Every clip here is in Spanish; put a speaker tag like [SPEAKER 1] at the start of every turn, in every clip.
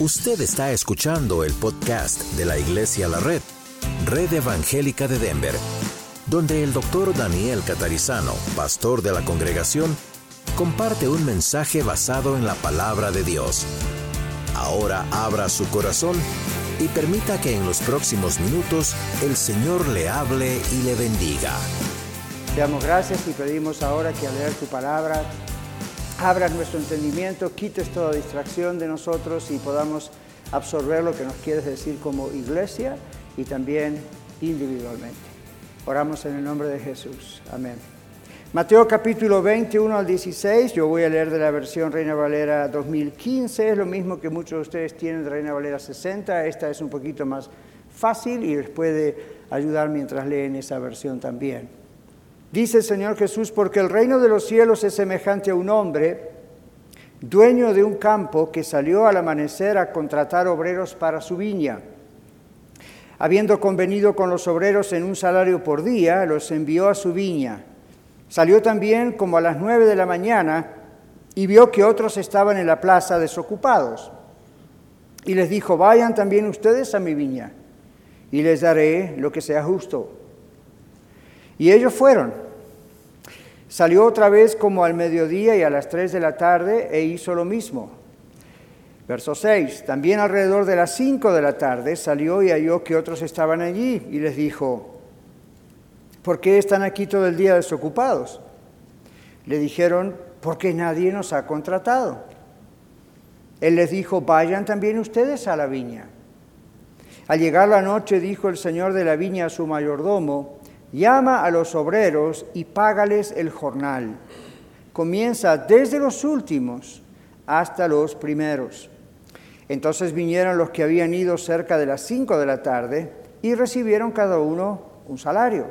[SPEAKER 1] Usted está escuchando el podcast de la Iglesia La Red, Red Evangélica de Denver, donde el doctor Daniel Catarizano, pastor de la congregación, comparte un mensaje basado en la palabra de Dios. Ahora abra su corazón y permita que en los próximos minutos el Señor le hable y le bendiga.
[SPEAKER 2] Te damos gracias y pedimos ahora que al leer tu palabra abras nuestro entendimiento, quites toda distracción de nosotros y podamos absorber lo que nos quieres decir como iglesia y también individualmente. Oramos en el nombre de Jesús. Amén. Mateo capítulo 21 al 16, yo voy a leer de la versión Reina Valera 2015, es lo mismo que muchos de ustedes tienen de Reina Valera 60, esta es un poquito más fácil y les puede ayudar mientras leen esa versión también. Dice el Señor Jesús, porque el reino de los cielos es semejante a un hombre, dueño de un campo, que salió al amanecer a contratar obreros para su viña. Habiendo convenido con los obreros en un salario por día, los envió a su viña. Salió también como a las nueve de la mañana y vio que otros estaban en la plaza desocupados. Y les dijo, vayan también ustedes a mi viña y les daré lo que sea justo. Y ellos fueron. Salió otra vez como al mediodía y a las tres de la tarde e hizo lo mismo. Verso 6. También alrededor de las cinco de la tarde salió y halló que otros estaban allí y les dijo, ¿por qué están aquí todo el día desocupados? Le dijeron, porque nadie nos ha contratado. Él les dijo, vayan también ustedes a la viña. Al llegar la noche dijo el señor de la viña a su mayordomo, llama a los obreros y págales el jornal. Comienza desde los últimos hasta los primeros. Entonces vinieron los que habían ido cerca de las cinco de la tarde y recibieron cada uno un salario.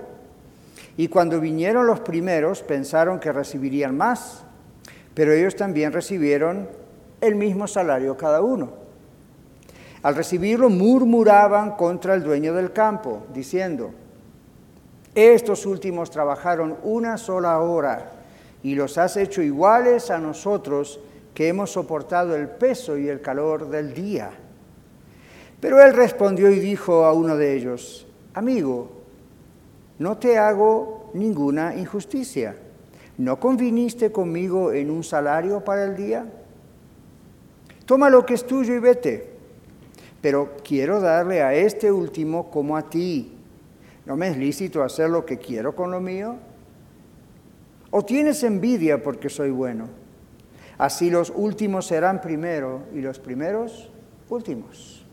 [SPEAKER 2] Y cuando vinieron los primeros pensaron que recibirían más, pero ellos también recibieron el mismo salario cada uno. Al recibirlo murmuraban contra el dueño del campo, diciendo, estos últimos trabajaron una sola hora y los has hecho iguales a nosotros que hemos soportado el peso y el calor del día. Pero él respondió y dijo a uno de ellos, amigo, no te hago ninguna injusticia. ¿No conviniste conmigo en un salario para el día? Toma lo que es tuyo y vete. Pero quiero darle a este último como a ti ¿No me es lícito hacer lo que quiero con lo mío? ¿O tienes envidia porque soy bueno? Así los últimos serán primero y los primeros últimos.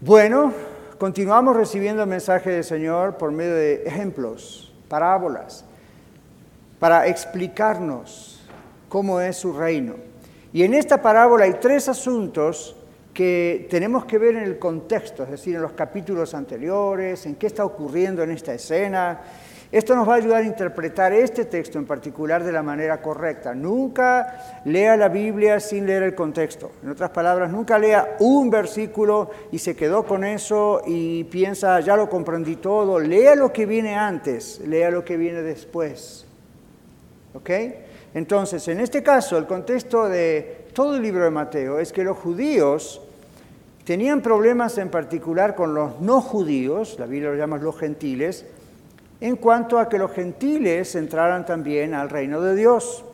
[SPEAKER 2] Bueno, continuamos recibiendo el mensaje del Señor por medio de ejemplos, parábolas, para explicarnos cómo es su reino. Y en esta parábola hay tres asuntos que tenemos que ver en el contexto, es decir, en los capítulos anteriores, en qué está ocurriendo en esta escena. Esto nos va a ayudar a interpretar este texto en particular de la manera correcta. Nunca lea la Biblia sin leer el contexto. En otras palabras, nunca lea un versículo y se quedó con eso y piensa, ya lo comprendí todo. Lea lo que viene antes, lea lo que viene después. ¿Ok? Entonces, en este caso, el contexto de todo el libro de Mateo es que los judíos tenían problemas en particular con los no judíos, la Biblia lo llama los gentiles, en cuanto a que los gentiles entraran también al reino de Dios.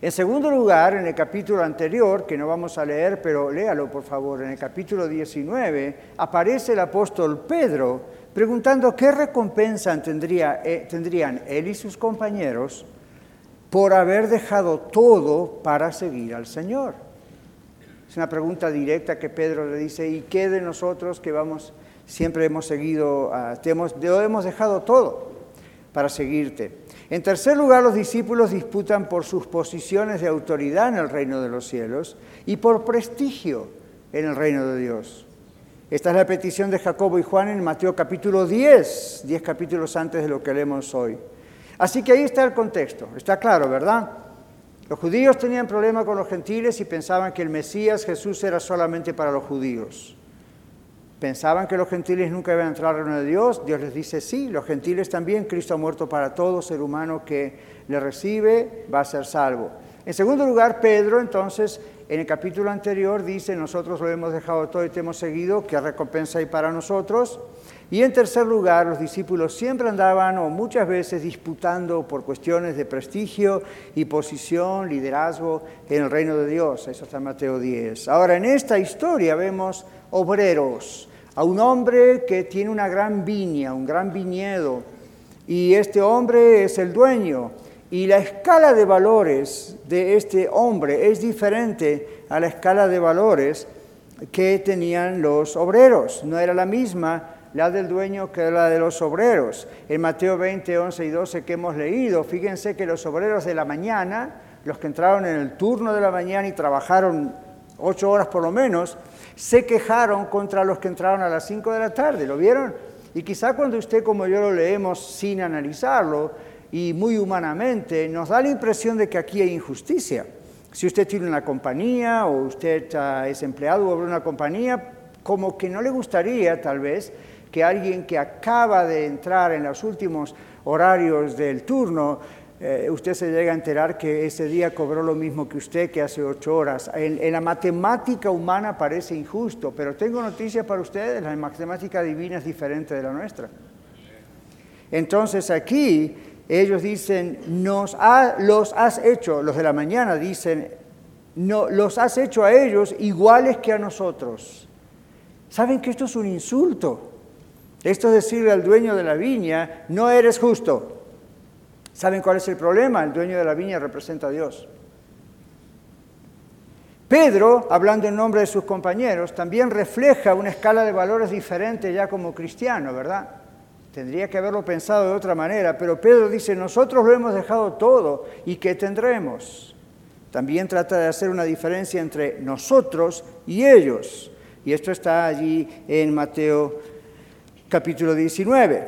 [SPEAKER 2] En segundo lugar, en el capítulo anterior, que no vamos a leer, pero léalo por favor, en el capítulo 19, aparece el apóstol Pedro preguntando qué recompensa eh, tendrían él y sus compañeros por haber dejado todo para seguir al Señor. Es una pregunta directa que Pedro le dice, ¿y qué de nosotros que vamos, siempre hemos seguido, te hemos, hemos dejado todo para seguirte? En tercer lugar, los discípulos disputan por sus posiciones de autoridad en el reino de los cielos y por prestigio en el reino de Dios. Esta es la petición de Jacobo y Juan en Mateo capítulo 10, 10 capítulos antes de lo que leemos hoy. Así que ahí está el contexto, está claro, ¿verdad? Los judíos tenían problema con los gentiles y pensaban que el Mesías Jesús era solamente para los judíos. Pensaban que los gentiles nunca iban a entrar reino de Dios. Dios les dice, sí, los gentiles también. Cristo ha muerto para todo ser humano que le recibe, va a ser salvo. En segundo lugar, Pedro entonces en el capítulo anterior dice, nosotros lo hemos dejado todo y te hemos seguido, ¿qué recompensa hay para nosotros? Y en tercer lugar, los discípulos siempre andaban o muchas veces disputando por cuestiones de prestigio y posición, liderazgo en el reino de Dios. Eso está en Mateo 10. Ahora, en esta historia vemos obreros, a un hombre que tiene una gran viña, un gran viñedo, y este hombre es el dueño. Y la escala de valores de este hombre es diferente a la escala de valores que tenían los obreros. No era la misma la del dueño que la de los obreros. En Mateo 20, 11 y 12 que hemos leído, fíjense que los obreros de la mañana, los que entraron en el turno de la mañana y trabajaron ocho horas por lo menos, se quejaron contra los que entraron a las 5 de la tarde. ¿Lo vieron? Y quizá cuando usted como yo lo leemos sin analizarlo, y muy humanamente nos da la impresión de que aquí hay injusticia. Si usted tiene una compañía o usted es empleado de una compañía, como que no le gustaría tal vez que alguien que acaba de entrar en los últimos horarios del turno, eh, usted se llega a enterar que ese día cobró lo mismo que usted que hace ocho horas. En, la matemática humana parece injusto, pero tengo noticias para ustedes, la matemática divina es diferente de la nuestra. Entonces aquí ellos dicen, nos los has hecho, los de la mañana dicen, no, los has hecho a ellos iguales que a nosotros. ¿Saben que esto es un insulto? Esto es decirle al dueño de la viña, no eres justo. ¿Saben cuál es el problema? El dueño de la viña representa a Dios. Pedro, hablando en nombre de sus compañeros, también refleja una escala de valores diferente ya como cristiano, ¿verdad? Tendría que haberlo pensado de otra manera, pero Pedro dice, nosotros lo hemos dejado todo y ¿qué tendremos? También trata de hacer una diferencia entre nosotros y ellos. Y esto está allí en Mateo capítulo 19.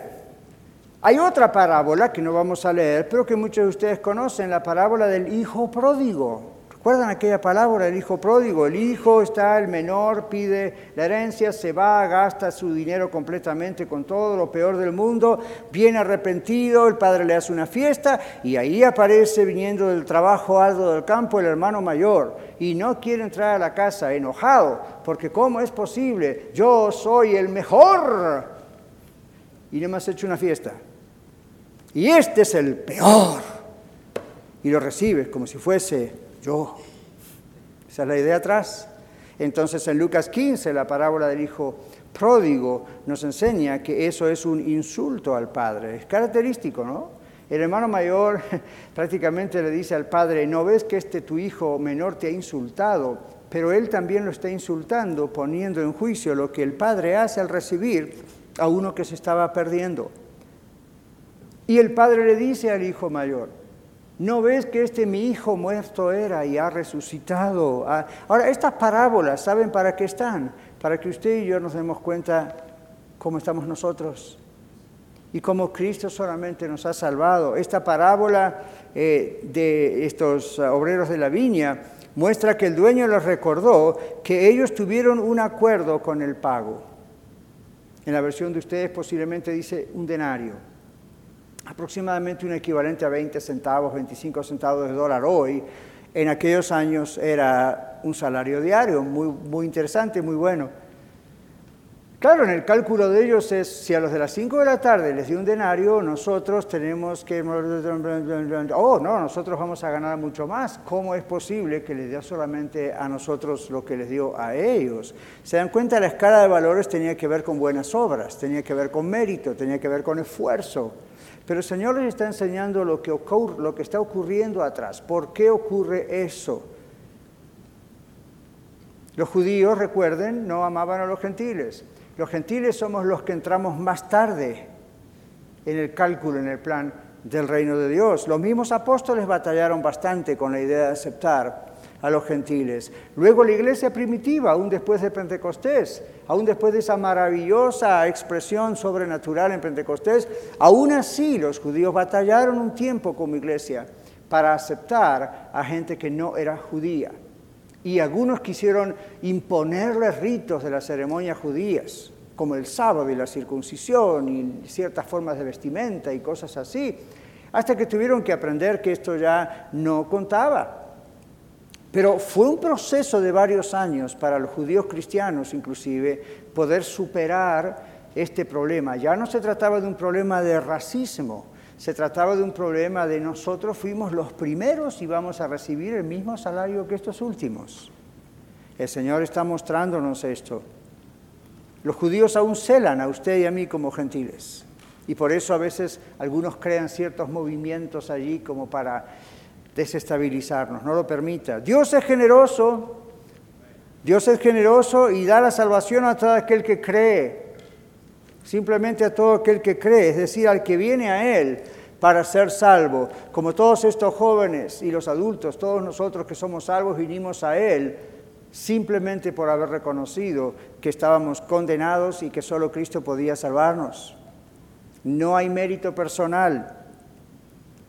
[SPEAKER 2] Hay otra parábola que no vamos a leer, pero que muchos de ustedes conocen, la parábola del hijo pródigo. ¿Recuerdan aquella palabra del hijo pródigo? El hijo está, el menor pide la herencia, se va, gasta su dinero completamente con todo lo peor del mundo, viene arrepentido, el padre le hace una fiesta y ahí aparece viniendo del trabajo arduo del campo el hermano mayor y no quiere entrar a la casa enojado, porque ¿cómo es posible? Yo soy el mejor y le hemos hecho una fiesta. Y este es el peor. Y lo recibes como si fuese yo. Esa es la idea atrás. Entonces en Lucas 15, la parábola del hijo pródigo nos enseña que eso es un insulto al padre. Es característico, ¿no? El hermano mayor prácticamente le dice al padre, ¿no ves que este tu hijo menor te ha insultado? Pero él también lo está insultando, poniendo en juicio lo que el padre hace al recibir a uno que se estaba perdiendo. Y el padre le dice al hijo mayor, ¿No ves que este mi hijo muerto era y ha resucitado? Ah, ahora, estas parábolas, ¿saben para qué están? Para que usted y yo nos demos cuenta cómo estamos nosotros y cómo Cristo solamente nos ha salvado. Esta parábola eh, de estos obreros de la viña muestra que el dueño les recordó que ellos tuvieron un acuerdo con el pago. En la versión de ustedes posiblemente dice un denario aproximadamente un equivalente a 20 centavos, 25 centavos de dólar hoy. En aquellos años era un salario diario, muy, muy interesante, muy bueno. Claro, en el cálculo de ellos es, si a los de las 5 de la tarde les dio un denario, nosotros tenemos que... Oh, no, nosotros vamos a ganar mucho más. ¿Cómo es posible que les dio solamente a nosotros lo que les dio a ellos? Se dan cuenta, la escala de valores tenía que ver con buenas obras, tenía que ver con mérito, tenía que ver con esfuerzo. Pero el Señor les está enseñando lo que, ocurre, lo que está ocurriendo atrás. ¿Por qué ocurre eso? Los judíos, recuerden, no amaban a los gentiles. Los gentiles somos los que entramos más tarde en el cálculo, en el plan del reino de Dios. Los mismos apóstoles batallaron bastante con la idea de aceptar a los gentiles. Luego la iglesia primitiva, aún después de Pentecostés, aún después de esa maravillosa expresión sobrenatural en Pentecostés, aún así los judíos batallaron un tiempo como iglesia para aceptar a gente que no era judía. Y algunos quisieron imponerles ritos de las ceremonias judías, como el sábado y la circuncisión y ciertas formas de vestimenta y cosas así, hasta que tuvieron que aprender que esto ya no contaba Pero fue un proceso de varios años para los judíos cristianos inclusive poder superar este problema. Ya no se trataba de un problema de racismo, se trataba de un problema de nosotros fuimos los primeros y vamos a recibir el mismo salario que estos últimos. El Señor está mostrándonos esto. Los judíos aún celan a usted y a mí como gentiles. Y por eso a veces algunos crean ciertos movimientos allí como para desestabilizarnos. No lo permita. Dios es generoso. Dios es generoso y da la salvación a todo aquel que cree. Simplemente a todo aquel que cree, es decir, al que viene a Él para ser salvo. Como todos estos jóvenes y los adultos, todos nosotros que somos salvos, vinimos a Él simplemente por haber reconocido que estábamos condenados y que solo Cristo podía salvarnos. No hay mérito personal,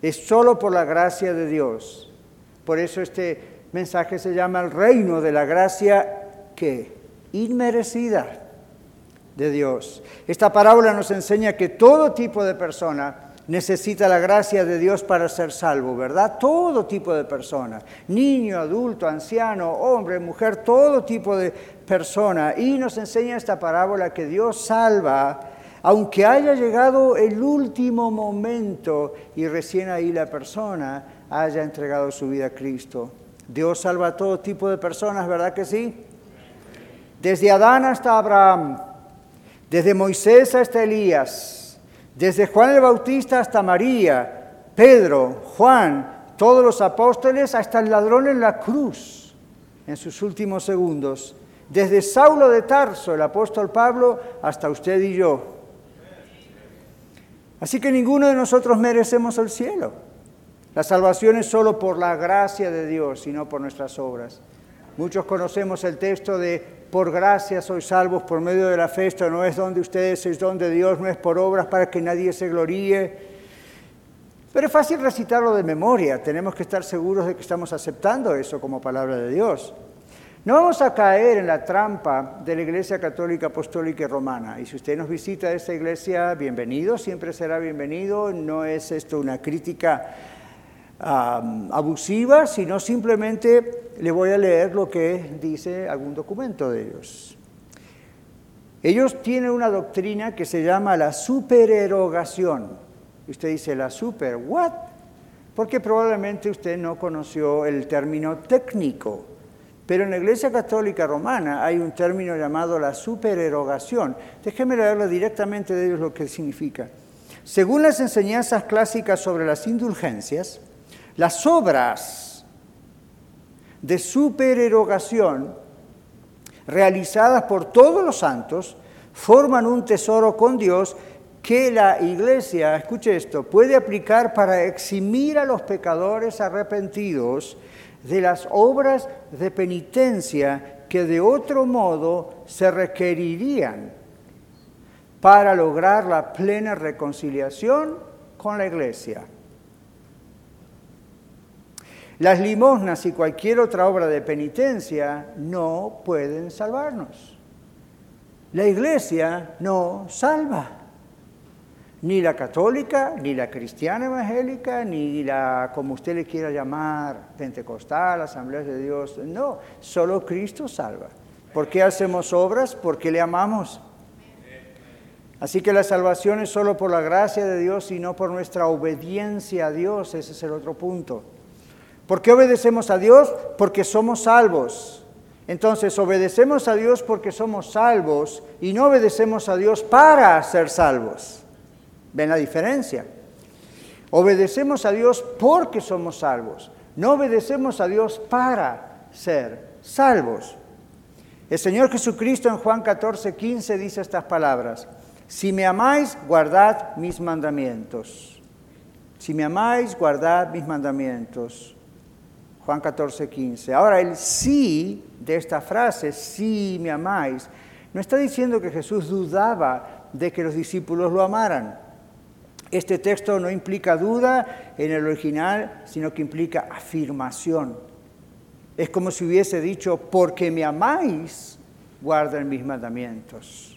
[SPEAKER 2] es solo por la gracia de Dios. Por eso este mensaje se llama el reino de la gracia que inmerecida de Dios. Esta parábola nos enseña que todo tipo de persona necesita la gracia de Dios para ser salvo, ¿verdad? Todo tipo de persona, niño, adulto, anciano, hombre, mujer, todo tipo de persona. Y nos enseña esta parábola que Dios salva, aunque haya llegado el último momento y recién ahí la persona haya entregado su vida a Cristo. Dios salva a todo tipo de personas, ¿verdad que sí? Desde Adán hasta Abraham, desde Moisés hasta Elías, desde Juan el Bautista hasta María, Pedro, Juan, todos los apóstoles, hasta el ladrón en la cruz, en sus últimos segundos. Desde Saulo de Tarso, el apóstol Pablo, hasta usted y yo. Así que ninguno de nosotros merecemos el cielo. La salvación es solo por la gracia de Dios y no por nuestras obras. Muchos conocemos el texto de por gracia sois salvos por medio de la fe, esto no es donde ustedes, es donde Dios, no es por obras para que nadie se gloríe. Pero es fácil recitarlo de memoria, tenemos que estar seguros de que estamos aceptando eso como palabra de Dios. No vamos a caer en la trampa de la Iglesia Católica Apostólica y Romana. Y si usted nos visita a esta iglesia, bienvenido, siempre será bienvenido. No es esto una crítica abusiva, sino simplemente le voy a leer lo que dice algún documento de ellos. Ellos tienen una doctrina que se llama la supererogación. Usted dice, la super, ¿what? Porque probablemente usted no conoció el término técnico. Pero en la Iglesia Católica Romana hay un término llamado la supererogación. Déjeme leerlo directamente de ellos lo que significa. Según las enseñanzas clásicas sobre las indulgencias, las obras de supererogación realizadas por todos los santos forman un tesoro con Dios que la iglesia, escuche esto, puede aplicar para eximir a los pecadores arrepentidos de las obras de penitencia que de otro modo se requerirían para lograr la plena reconciliación con la iglesia. Las limosnas y cualquier otra obra de penitencia no pueden salvarnos. La iglesia no salva. Ni la católica, ni la cristiana evangélica, ni la, como usted le quiera llamar, pentecostal, asamblea de Dios. No, solo Cristo salva. ¿Por qué hacemos obras? Porque le amamos. Así que la salvación es solo por la gracia de Dios y no por nuestra obediencia a Dios. Ese es el otro punto. ¿Por qué obedecemos a Dios? Porque somos salvos. Entonces, obedecemos a Dios porque somos salvos y no obedecemos a Dios para ser salvos. ¿Ven la diferencia? Obedecemos a Dios porque somos salvos. No obedecemos a Dios para ser salvos. El Señor Jesucristo en Juan 14, 15 dice estas palabras. Si me amáis, guardad mis mandamientos. Si me amáis, guardad mis mandamientos. Juan 14, 15. Ahora, el sí de esta frase, sí me amáis, no está diciendo que Jesús dudaba de que los discípulos lo amaran. Este texto no implica duda en el original, sino que implica afirmación. Es como si hubiese dicho, porque me amáis, guarden mis mandamientos.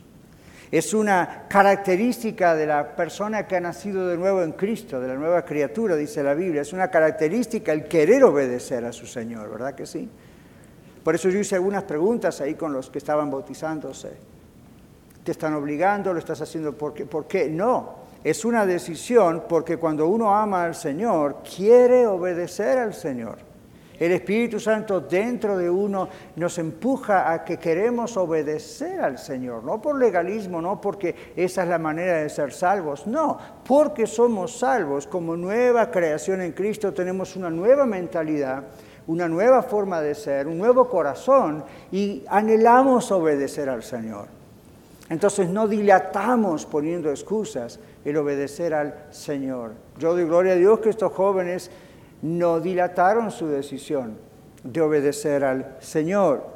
[SPEAKER 2] Es una característica de la persona que ha nacido de nuevo en Cristo, de la nueva criatura, dice la Biblia. Es una característica el querer obedecer a su Señor, ¿verdad que sí? Por eso yo hice algunas preguntas ahí con los que estaban bautizándose. ¿Te están obligando? ¿Lo estás haciendo porque? ¿Por qué? No, es una decisión porque cuando uno ama al Señor, quiere obedecer al Señor. El Espíritu Santo dentro de uno nos empuja a que queremos obedecer al Señor, no por legalismo, no porque esa es la manera de ser salvos, no, porque somos salvos como nueva creación en Cristo, tenemos una nueva mentalidad, una nueva forma de ser, un nuevo corazón y anhelamos obedecer al Señor. Entonces no dilatamos poniendo excusas el obedecer al Señor. Yo doy gloria a Dios que estos jóvenes no dilataron su decisión de obedecer al Señor.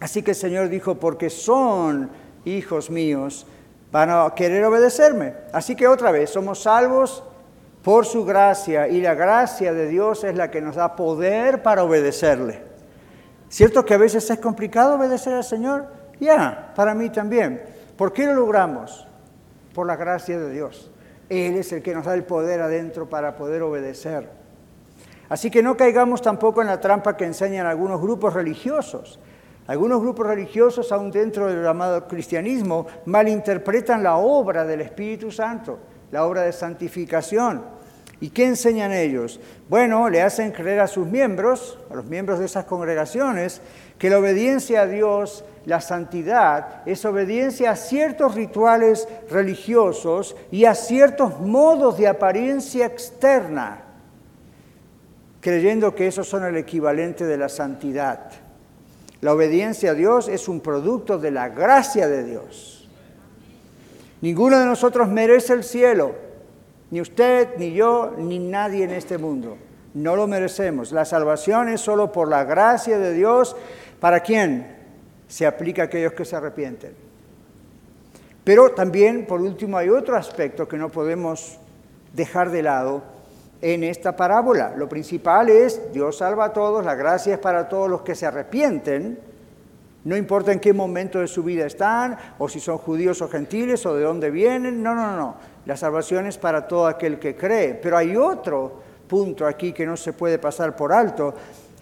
[SPEAKER 2] Así que el Señor dijo, porque son hijos míos, van a querer obedecerme. Así que otra vez, somos salvos por su gracia y la gracia de Dios es la que nos da poder para obedecerle. ¿Cierto que a veces es complicado obedecer al Señor? Ya, para mí también. ¿Por qué lo logramos? Por la gracia de Dios. Él es el que nos da el poder adentro para poder obedecer. Así que no caigamos tampoco en la trampa que enseñan algunos grupos religiosos. Algunos grupos religiosos, aún dentro del llamado cristianismo, malinterpretan la obra del Espíritu Santo, la obra de santificación. ¿Y qué enseñan ellos? Bueno, le hacen creer a sus miembros, a los miembros de esas congregaciones, que la obediencia a Dios, la santidad, es obediencia a ciertos rituales religiosos y a ciertos modos de apariencia externa creyendo que esos son el equivalente de la santidad. La obediencia a Dios es un producto de la gracia de Dios. Ninguno de nosotros merece el cielo, ni usted, ni yo, ni nadie en este mundo. No lo merecemos. La salvación es solo por la gracia de Dios. ¿Para quién? Se aplica a aquellos que se arrepienten. Pero también, por último, hay otro aspecto que no podemos dejar de lado en esta parábola. Lo principal es, Dios salva a todos, la gracia es para todos los que se arrepienten, no importa en qué momento de su vida están, o si son judíos o gentiles, o de dónde vienen, no, no, no, la salvación es para todo aquel que cree. Pero hay otro punto aquí que no se puede pasar por alto,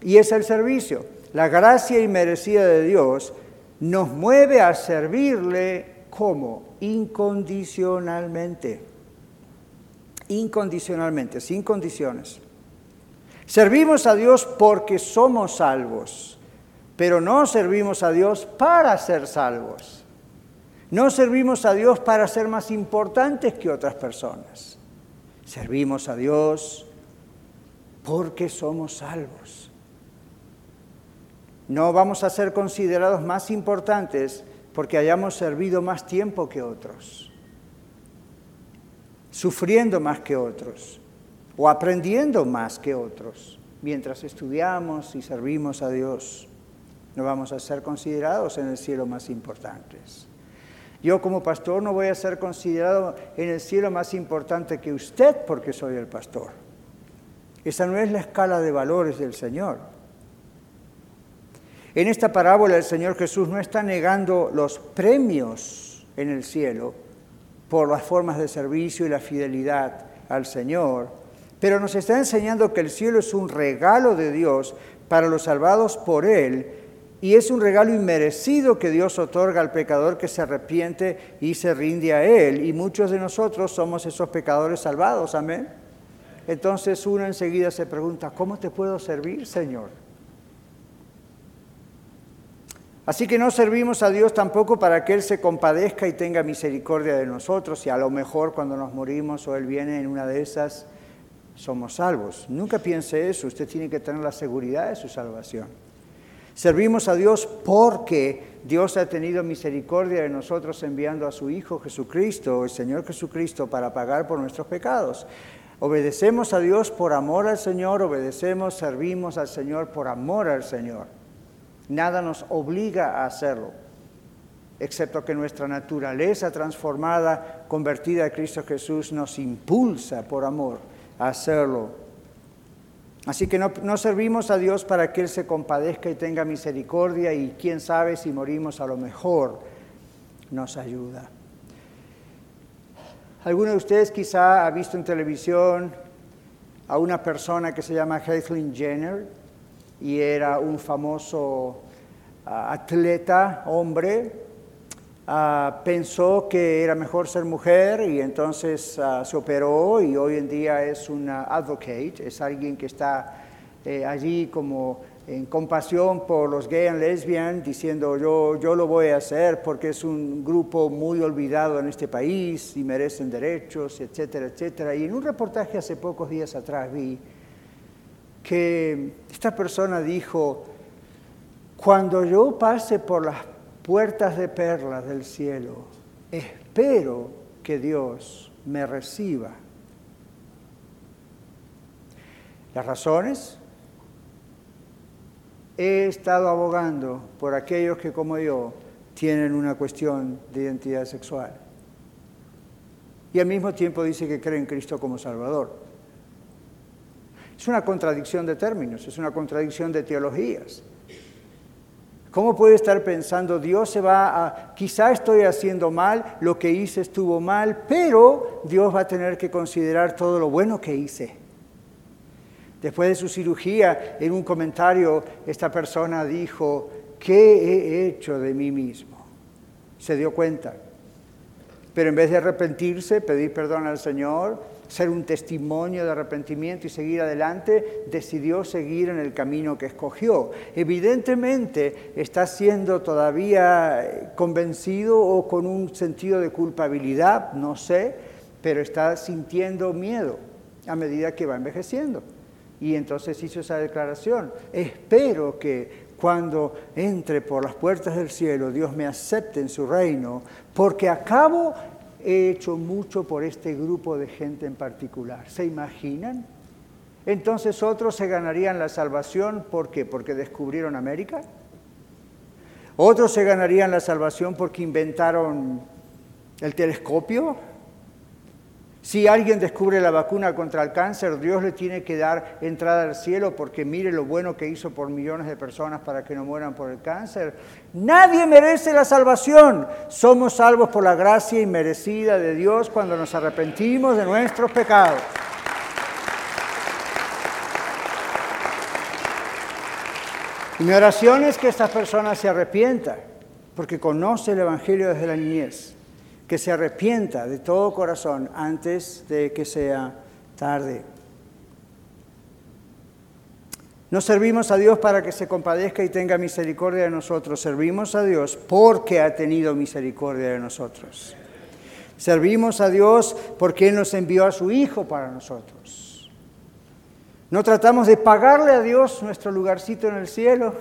[SPEAKER 2] y es el servicio. La gracia inmerecida de Dios nos mueve a servirle como incondicionalmente incondicionalmente, sin condiciones. Servimos a Dios porque somos salvos, pero no servimos a Dios para ser salvos. No servimos a Dios para ser más importantes que otras personas. Servimos a Dios porque somos salvos. No vamos a ser considerados más importantes porque hayamos servido más tiempo que otros sufriendo más que otros o aprendiendo más que otros mientras estudiamos y servimos a Dios. No vamos a ser considerados en el cielo más importantes. Yo como pastor no voy a ser considerado en el cielo más importante que usted porque soy el pastor. Esa no es la escala de valores del Señor. En esta parábola el Señor Jesús no está negando los premios en el cielo, por las formas de servicio y la fidelidad al Señor, pero nos está enseñando que el cielo es un regalo de Dios para los salvados por Él y es un regalo inmerecido que Dios otorga al pecador que se arrepiente y se rinde a Él. Y muchos de nosotros somos esos pecadores salvados, amén. Entonces uno enseguida se pregunta, ¿cómo te puedo servir, Señor? Así que no servimos a Dios tampoco para que Él se compadezca y tenga misericordia de nosotros y a lo mejor cuando nos morimos o Él viene en una de esas, somos salvos. Nunca piense eso, usted tiene que tener la seguridad de su salvación. Servimos a Dios porque Dios ha tenido misericordia de nosotros enviando a su Hijo Jesucristo, el Señor Jesucristo, para pagar por nuestros pecados. Obedecemos a Dios por amor al Señor, obedecemos, servimos al Señor por amor al Señor. Nada nos obliga a hacerlo, excepto que nuestra naturaleza transformada, convertida a Cristo Jesús, nos impulsa por amor a hacerlo. Así que no, servimos a Dios para que Él se compadezca y tenga misericordia y quién sabe si morimos a lo mejor nos ayuda. Alguno de ustedes quizá ha visto en televisión a una persona que se llama Kathleen Jenner y era un famoso ah, atleta, hombre. Ah, pensó que era mejor ser mujer y entonces ah, se operó y hoy en día es una advocate, es alguien que está eh, allí como en compasión por los gay and lesbian, diciendo yo, yo lo voy a hacer porque es un grupo muy olvidado en este país y merecen derechos, etcétera, etcétera. Y en un reportaje hace pocos días atrás vi que esta persona dijo, cuando yo pase por las puertas de perlas del cielo, espero que Dios me reciba. Las razones he estado abogando por aquellos que como yo tienen una cuestión de identidad sexual. Y al mismo tiempo dice que cree en Cristo como Salvador. Es una contradicción de términos, es una contradicción de teologías. ¿Cómo puede estar pensando Dios se va a, quizá estoy haciendo mal, lo que hice estuvo mal, pero Dios va a tener que considerar todo lo bueno que hice? Después de su cirugía, en un comentario, esta persona dijo, ¿qué he hecho de mí mismo? Se dio cuenta. Pero en vez de arrepentirse, pedir perdón al Señor, ser un testimonio de arrepentimiento y seguir adelante, decidió seguir en el camino que escogió. Evidentemente está siendo todavía convencido o con un sentido de culpabilidad, no sé, pero está sintiendo miedo a medida que va envejeciendo. Y entonces hizo esa declaración. Espero que cuando entre por las puertas del cielo Dios me acepte en su reino, porque acabo he hecho mucho por este grupo de gente en particular. ¿Se imaginan? Entonces otros se ganarían la salvación, ¿por qué? Porque descubrieron América. Otros se ganarían la salvación porque inventaron el telescopio, si alguien descubre la vacuna contra el cáncer, Dios le tiene que dar entrada al cielo porque mire lo bueno que hizo por millones de personas para que no mueran por el cáncer. Nadie merece la salvación. Somos salvos por la gracia inmerecida de Dios cuando nos arrepentimos de nuestros pecados. Y mi oración es que esta persona se arrepienta porque conoce el Evangelio desde la niñez que se arrepienta de todo corazón antes de que sea tarde. No servimos a Dios para que se compadezca y tenga misericordia de nosotros, servimos a Dios porque ha tenido misericordia de nosotros. Servimos a Dios porque Él nos envió a su Hijo para nosotros. No tratamos de pagarle a Dios nuestro lugarcito en el cielo.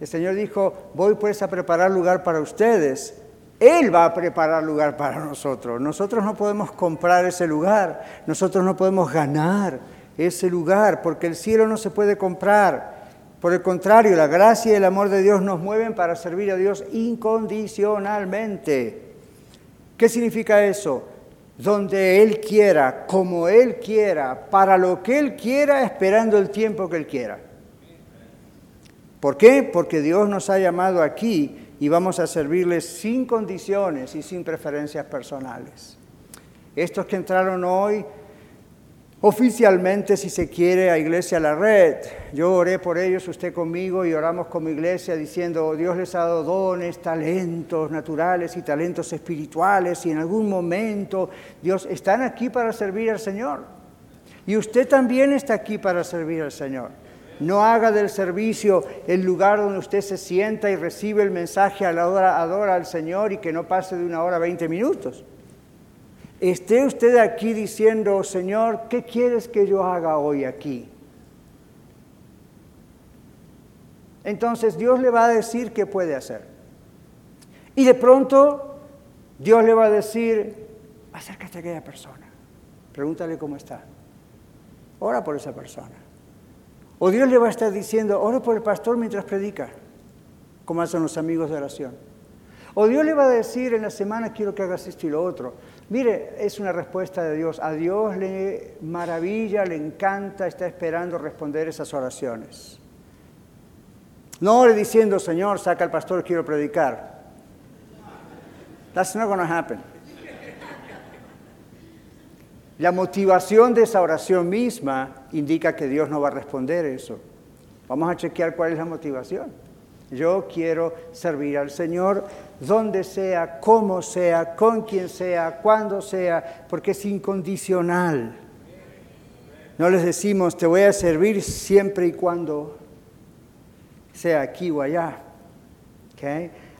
[SPEAKER 2] El Señor dijo, voy pues a preparar lugar para ustedes. Él va a preparar lugar para nosotros. Nosotros no podemos comprar ese lugar, nosotros no podemos ganar ese lugar, porque el cielo no se puede comprar. Por el contrario, la gracia y el amor de Dios nos mueven para servir a Dios incondicionalmente. ¿Qué significa eso? Donde Él quiera, como Él quiera, para lo que Él quiera, esperando el tiempo que Él quiera. ¿Por qué? Porque Dios nos ha llamado aquí y vamos a servirles sin condiciones y sin preferencias personales. Estos que entraron hoy oficialmente, si se quiere, a Iglesia La Red, yo oré por ellos, usted conmigo, y oramos como iglesia diciendo, Dios les ha dado dones, talentos naturales y talentos espirituales, y en algún momento Dios están aquí para servir al Señor. Y usted también está aquí para servir al Señor. No haga del servicio el lugar donde usted se sienta y recibe el mensaje a la hora, adora al Señor y que no pase de una hora a 20 minutos. Esté usted aquí diciendo, Señor, ¿qué quieres que yo haga hoy aquí? Entonces Dios le va a decir qué puede hacer. Y de pronto Dios le va a decir, acércate a aquella persona, pregúntale cómo está. Ora por esa persona. O Dios le va a estar diciendo, ora por el pastor mientras predica, como hacen los amigos de oración. O Dios le va a decir en la semana, quiero que hagas esto y lo otro. Mire, es una respuesta de Dios. A Dios le maravilla, le encanta, está esperando responder esas oraciones. No le diciendo, Señor, saca al pastor, quiero predicar. That's not going to happen. La motivación de esa oración misma indica que Dios no va a responder eso. Vamos a chequear cuál es la motivación. Yo quiero servir al Señor donde sea, como sea, con quien sea, cuando sea, porque es incondicional. No les decimos, te voy a servir siempre y cuando sea aquí o allá.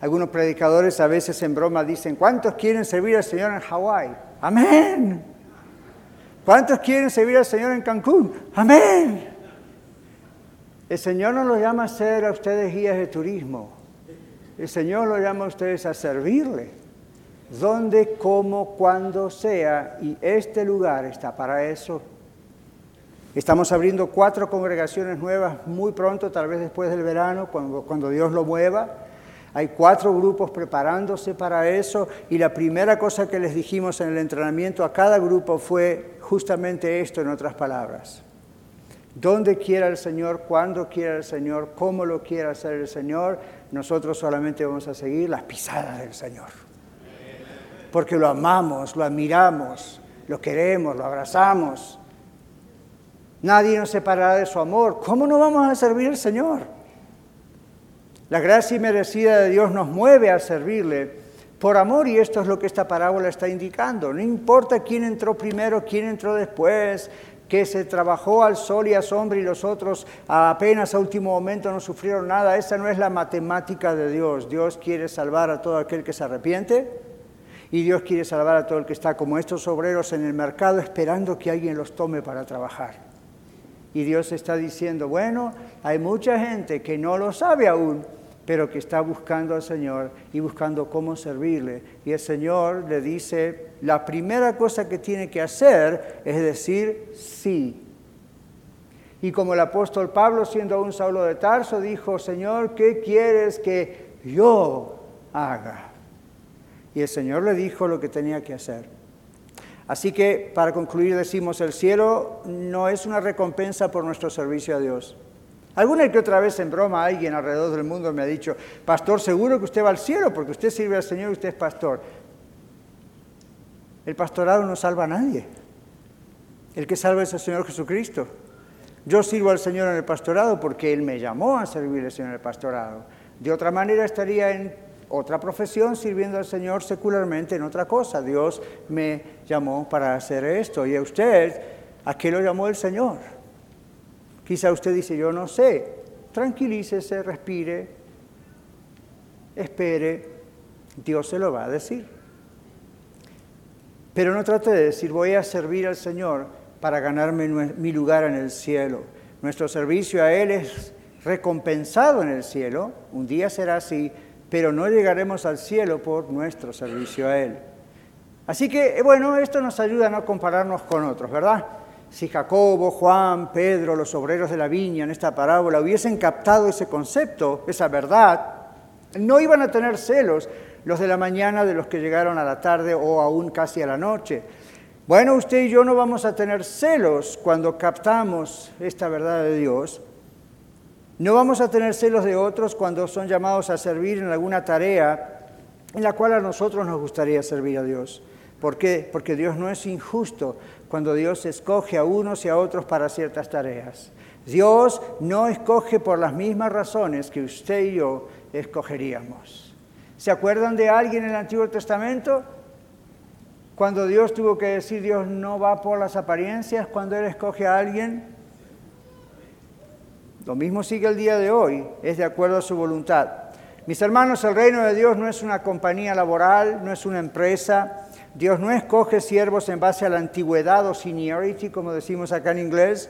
[SPEAKER 2] Algunos predicadores a veces en broma dicen, ¿cuántos quieren servir al Señor en Hawái? Amén. ¿Cuántos quieren servir al Señor en Cancún? Amén. El Señor no los llama a ser a ustedes guías de turismo. El Señor los llama a ustedes a servirle. Donde, cómo, cuando sea. Y este lugar está para eso. Estamos abriendo cuatro congregaciones nuevas muy pronto, tal vez después del verano, cuando Dios lo mueva. Hay cuatro grupos preparándose para eso y la primera cosa que les dijimos en el entrenamiento a cada grupo fue justamente esto en otras palabras. Donde quiera el Señor, cuando quiera el Señor, cómo lo quiera hacer el Señor, nosotros solamente vamos a seguir las pisadas del Señor. Porque lo amamos, lo admiramos, lo queremos, lo abrazamos. Nadie nos separará de su amor. ¿Cómo no vamos a servir al Señor? La gracia merecida de Dios nos mueve a servirle por amor y esto es lo que esta parábola está indicando. No importa quién entró primero, quién entró después, que se trabajó al sol y a sombra y los otros apenas a último momento no sufrieron nada. Esa no es la matemática de Dios. Dios quiere salvar a todo aquel que se arrepiente y Dios quiere salvar a todo el que está como estos obreros en el mercado esperando que alguien los tome para trabajar. Y Dios está diciendo, bueno, hay mucha gente que no lo sabe aún, pero que está buscando al Señor y buscando cómo servirle. Y el Señor le dice, la primera cosa que tiene que hacer es decir sí. Y como el apóstol Pablo, siendo aún Saulo de Tarso, dijo, Señor, ¿qué quieres que yo haga? Y el Señor le dijo lo que tenía que hacer. Así que, para concluir, decimos, el cielo no es una recompensa por nuestro servicio a Dios. Alguna que otra vez en broma alguien alrededor del mundo me ha dicho, pastor, seguro que usted va al cielo porque usted sirve al Señor y usted es pastor. El pastorado no salva a nadie. El que salva es el Señor Jesucristo. Yo sirvo al Señor en el pastorado porque Él me llamó a servir al Señor en el pastorado. De otra manera estaría en otra profesión sirviendo al Señor secularmente en otra cosa. Dios me llamó para hacer esto. Y a usted, ¿a qué lo llamó el Señor? Quizá usted dice, yo no sé. Tranquilícese, respire, espere, Dios se lo va a decir. Pero no trate de decir, voy a servir al Señor para ganarme mi lugar en el cielo. Nuestro servicio a Él es recompensado en el cielo, un día será así, pero no llegaremos al cielo por nuestro servicio a Él. Así que, bueno, esto nos ayuda a no compararnos con otros, ¿verdad? Si Jacobo, Juan, Pedro, los obreros de la viña en esta parábola hubiesen captado ese concepto, esa verdad, no iban a tener celos los de la mañana de los que llegaron a la tarde o aún casi a la noche. Bueno, usted y yo no vamos a tener celos cuando captamos esta verdad de Dios. No vamos a tener celos de otros cuando son llamados a servir en alguna tarea en la cual a nosotros nos gustaría servir a Dios. ¿Por qué? Porque Dios no es injusto cuando Dios escoge a unos y a otros para ciertas tareas. Dios no escoge por las mismas razones que usted y yo escogeríamos. ¿Se acuerdan de alguien en el Antiguo Testamento? Cuando Dios tuvo que decir Dios no va por las apariencias, cuando Él escoge a alguien, lo mismo sigue el día de hoy, es de acuerdo a su voluntad. Mis hermanos, el reino de Dios no es una compañía laboral, no es una empresa, Dios no escoge siervos en base a la antigüedad o seniority, como decimos acá en inglés.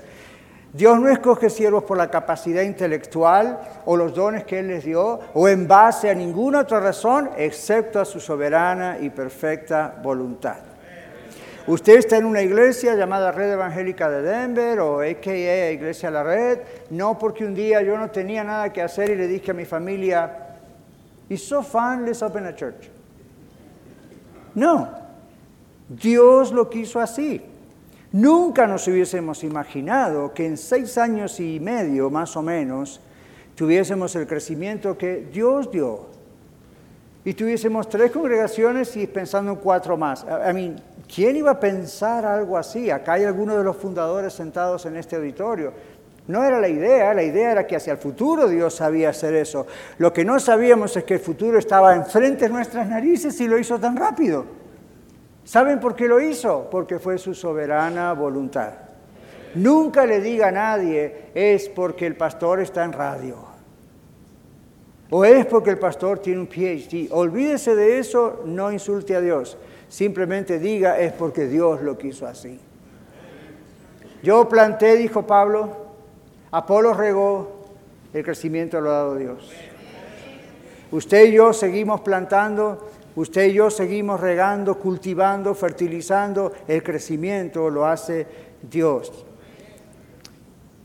[SPEAKER 2] Dios no escoge siervos por la capacidad intelectual o los dones que Él les dio, o en base a ninguna otra razón, excepto a su soberana y perfecta voluntad. Usted está en una iglesia llamada Red Evangélica de Denver o AKA Iglesia La Red, no porque un día yo no tenía nada que hacer y le dije a mi familia, it's so fun, let's open a church. No, Dios lo quiso así. Nunca nos hubiésemos imaginado que en seis años y medio, más o menos, tuviésemos el crecimiento que Dios dio. y tuviésemos tres congregaciones y pensando en cuatro más. I mean, ¿quién iba a pensar algo así? Acá hay algunos de los fundadores sentados en este auditorio. No era la idea, la idea era que hacia el futuro Dios sabía hacer eso. Lo que no sabíamos es que el futuro estaba enfrente de nuestras narices y lo hizo tan rápido. ¿Saben por qué lo hizo? Porque fue su soberana voluntad. Nunca le diga a nadie es porque el pastor está en radio. O es porque el pastor tiene un PhD. Olvídese de eso, no insulte a Dios. Simplemente diga es porque Dios lo quiso así. Yo planté, dijo Pablo, Apolo regó, el crecimiento lo ha dado Dios. Usted y yo seguimos plantando, usted y yo seguimos regando, cultivando, fertilizando, el crecimiento lo hace Dios.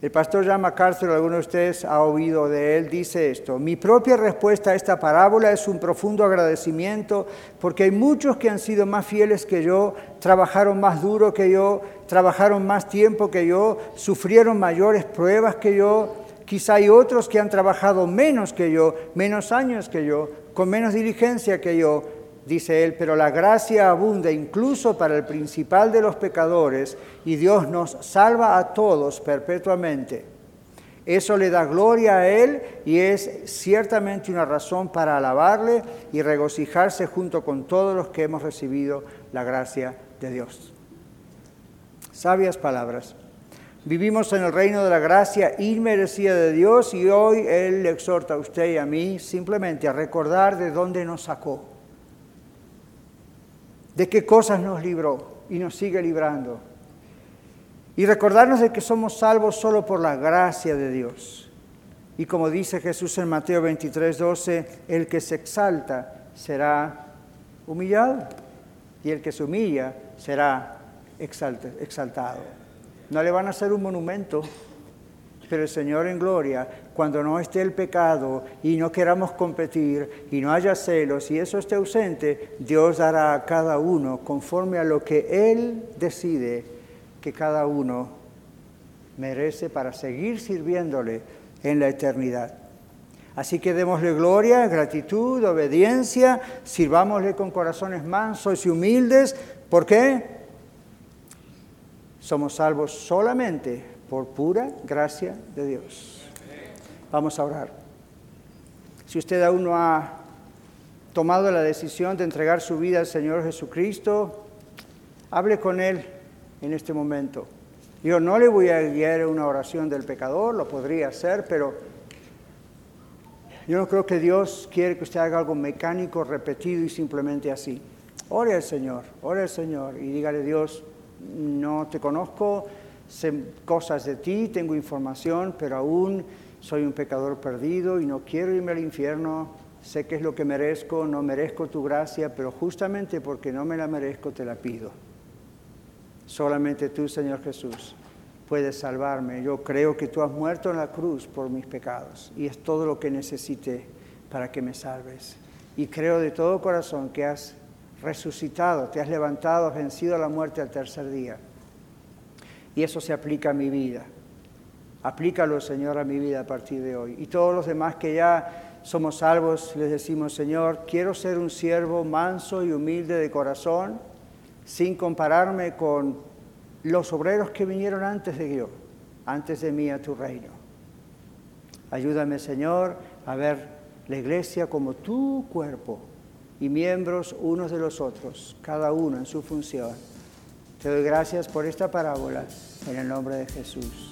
[SPEAKER 2] El pastor John MacArthur, alguno de ustedes ha oído de él, dice esto, mi propia respuesta a esta parábola es un profundo agradecimiento porque hay muchos que han sido más fieles que yo, trabajaron más duro que yo, trabajaron más tiempo que yo, sufrieron mayores pruebas que yo, quizá hay otros que han trabajado menos que yo, menos años que yo, con menos diligencia que yo, dice él, pero la gracia abunda incluso para el principal de los pecadores y Dios nos salva a todos perpetuamente. Eso le da gloria a Él y es ciertamente una razón para alabarle y regocijarse junto con todos los que hemos recibido la gracia de Dios. Sabias palabras. Vivimos en el reino de la gracia inmerecida de Dios y hoy Él le exhorta a usted y a mí simplemente a recordar de dónde nos sacó de qué cosas nos libró y nos sigue librando. Y recordarnos de que somos salvos solo por la gracia de Dios. Y como dice Jesús en Mateo 23, 12, el que se exalta será humillado y el que se humilla será exaltado. No le van a hacer un monumento, pero el Señor en gloria, cuando no esté el pecado y no queramos competir y no haya celos y eso esté ausente, Dios dará a cada uno conforme a lo que Él decide que cada uno merece para seguir sirviéndole en la eternidad. Así que démosle gloria, gratitud, obediencia, sirvámosle con corazones mansos y humildes. ¿Por qué? Somos salvos solamente por pura gracia de Dios. Vamos a orar. Si usted aún no ha tomado la decisión de entregar su vida al Señor Jesucristo, hable con Él en este momento. Yo no le voy a guiar una oración del pecador, lo podría hacer, pero yo no creo que Dios quiere que usted haga algo mecánico, repetido y simplemente así. Ore al Señor, ore al Señor y dígale, Dios, no te conozco, sé cosas de ti, tengo información, pero aún soy un pecador perdido y no quiero irme al infierno. Sé que es lo que merezco, no merezco tu gracia, pero justamente porque no me la merezco te la pido. Solamente tú, Señor Jesús, puedes salvarme. Yo creo que tú has muerto en la cruz por mis pecados y es todo lo que necesité para que me salves. Y creo de todo corazón que has resucitado, te has levantado, has vencido a la muerte al tercer día y eso se aplica a mi vida. Aplícalo, Señor, a mi vida a partir de hoy. Y todos los demás que ya somos salvos, les decimos, Señor, quiero ser un siervo manso y humilde de corazón, sin compararme con los obreros que vinieron antes de yo, antes de mí a tu reino. Ayúdame, Señor, a ver la iglesia como tu cuerpo y miembros unos de los otros, cada uno en su función te doy gracias por esta parábola en el nombre de Jesús.